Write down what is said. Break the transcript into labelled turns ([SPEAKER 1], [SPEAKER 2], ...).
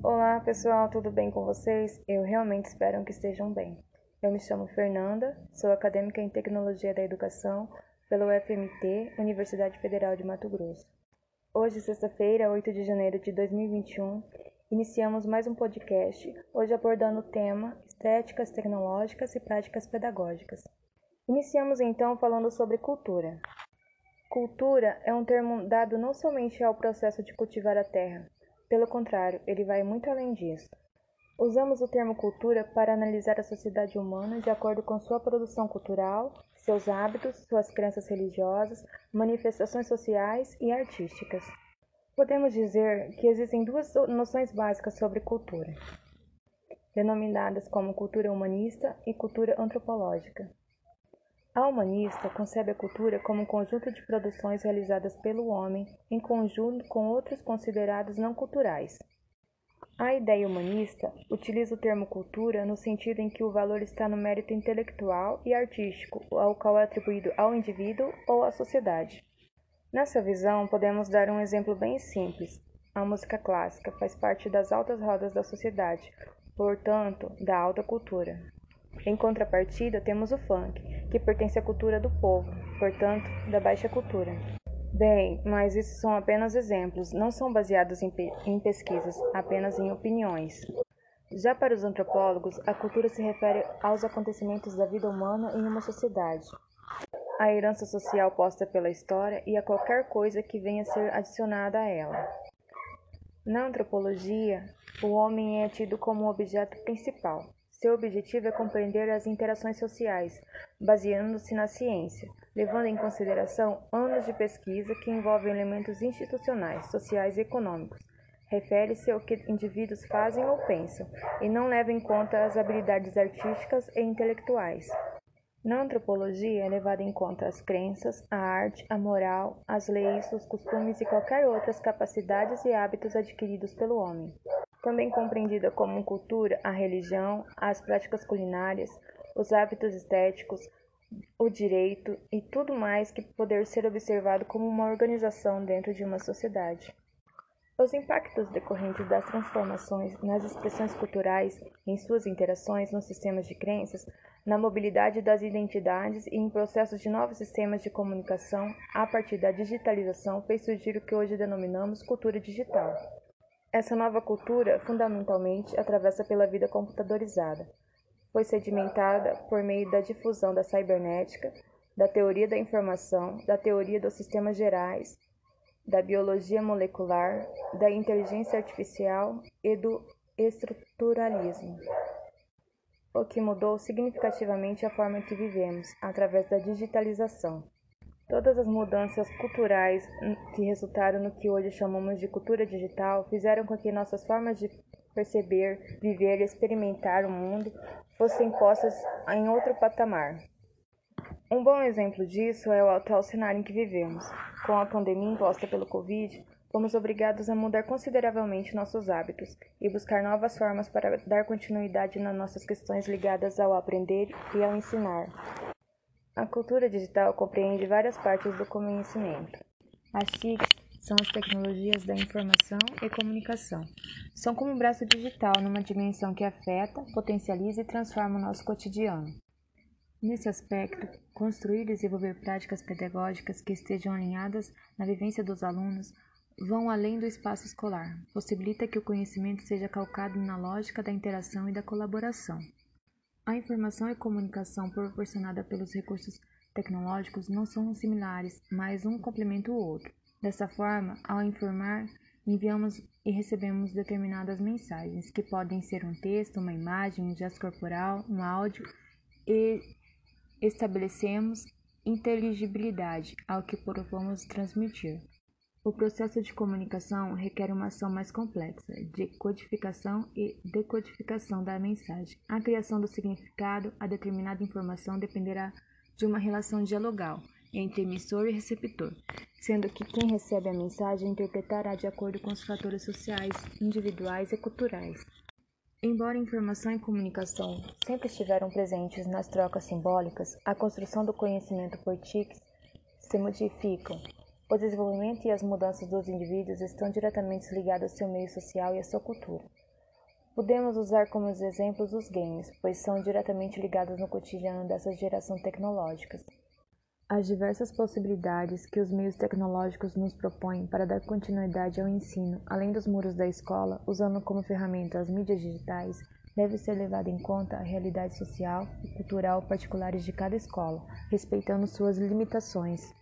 [SPEAKER 1] Olá pessoal, tudo bem com vocês? Eu realmente espero que estejam bem. Eu me chamo Fernanda, sou acadêmica em Tecnologia da Educação pela UFMT, Universidade Federal de Mato Grosso. Hoje, sexta-feira, 8 de janeiro de 2021, iniciamos mais um podcast, hoje abordando o tema Estéticas Tecnológicas e Práticas Pedagógicas. Iniciamos então falando sobre cultura. Cultura é um termo dado não somente ao processo de cultivar a terra, pelo contrário, ele vai muito além disso. Usamos o termo cultura para analisar a sociedade humana de acordo com sua produção cultural, seus hábitos, suas crenças religiosas, manifestações sociais e artísticas. Podemos dizer que existem duas noções básicas sobre cultura, denominadas como cultura humanista e cultura antropológica. A humanista concebe a cultura como um conjunto de produções realizadas pelo homem em conjunto com outros considerados não culturais. A ideia humanista utiliza o termo cultura no sentido em que o valor está no mérito intelectual e artístico, ao qual é atribuído ao indivíduo ou à sociedade. Nessa visão, podemos dar um exemplo bem simples. A música clássica faz parte das altas rodas da sociedade, portanto, da alta cultura. Em contrapartida, temos o funk, que pertence à cultura do povo, portanto, da baixa cultura. Bem, mas isso são apenas exemplos, não são baseados em, pe em pesquisas, apenas em opiniões. Já para os antropólogos, a cultura se refere aos acontecimentos da vida humana em uma sociedade, a herança social posta pela história e a qualquer coisa que venha a ser adicionada a ela. Na antropologia, o homem é tido como o objeto principal, seu objetivo é compreender as interações sociais, baseando-se na ciência, levando em consideração anos de pesquisa que envolvem elementos institucionais, sociais e econômicos. Refere-se ao que indivíduos fazem ou pensam, e não leva em conta as habilidades artísticas e intelectuais. Na antropologia é levada em conta as crenças, a arte, a moral, as leis, os costumes e qualquer outras capacidades e hábitos adquiridos pelo homem também compreendida como cultura a religião, as práticas culinárias, os hábitos estéticos, o direito e tudo mais que poder ser observado como uma organização dentro de uma sociedade. Os impactos decorrentes das transformações nas expressões culturais, em suas interações nos sistemas de crenças, na mobilidade das identidades e em processos de novos sistemas de comunicação a partir da digitalização fez surgir o que hoje denominamos cultura digital. Essa nova cultura, fundamentalmente, atravessa pela vida computadorizada. Foi sedimentada por meio da difusão da cibernética, da teoria da informação, da teoria dos sistemas gerais, da biologia molecular, da inteligência artificial e do estruturalismo, o que mudou significativamente a forma que vivemos através da digitalização. Todas as mudanças culturais que resultaram no que hoje chamamos de cultura digital fizeram com que nossas formas de perceber, viver e experimentar o mundo fossem postas em outro patamar. Um bom exemplo disso é o atual cenário em que vivemos. Com a pandemia imposta pelo Covid, fomos obrigados a mudar consideravelmente nossos hábitos e buscar novas formas para dar continuidade nas nossas questões ligadas ao aprender e ao ensinar. A cultura digital compreende várias partes do conhecimento. As TICs são as tecnologias da informação e comunicação. São como um braço digital numa dimensão que afeta, potencializa e transforma o nosso cotidiano. Nesse aspecto, construir e desenvolver práticas pedagógicas que estejam alinhadas na vivência dos alunos vão além do espaço escolar, possibilita que o conhecimento seja calcado na lógica da interação e da colaboração. A informação e comunicação proporcionada pelos recursos tecnológicos não são similares, mas um complementa o outro. Dessa forma, ao informar, enviamos e recebemos determinadas mensagens, que podem ser um texto, uma imagem, um gesto corporal, um áudio, e estabelecemos inteligibilidade ao que propomos transmitir. O processo de comunicação requer uma ação mais complexa, de codificação e decodificação da mensagem. A criação do significado a determinada informação dependerá de uma relação dialogal entre emissor e receptor, sendo que quem recebe a mensagem interpretará de acordo com os fatores sociais, individuais e culturais. Embora informação e comunicação sempre estiveram presentes nas trocas simbólicas, a construção do conhecimento por TICs se modificam o desenvolvimento e as mudanças dos indivíduos estão diretamente ligados ao seu meio social e à sua cultura. Podemos usar como exemplos os games, pois são diretamente ligados no cotidiano dessa geração tecnológica. As diversas possibilidades que os meios tecnológicos nos propõem para dar continuidade ao ensino, além dos muros da escola, usando como ferramenta as mídias digitais, deve ser levada em conta a realidade social e cultural particulares de cada escola, respeitando suas limitações.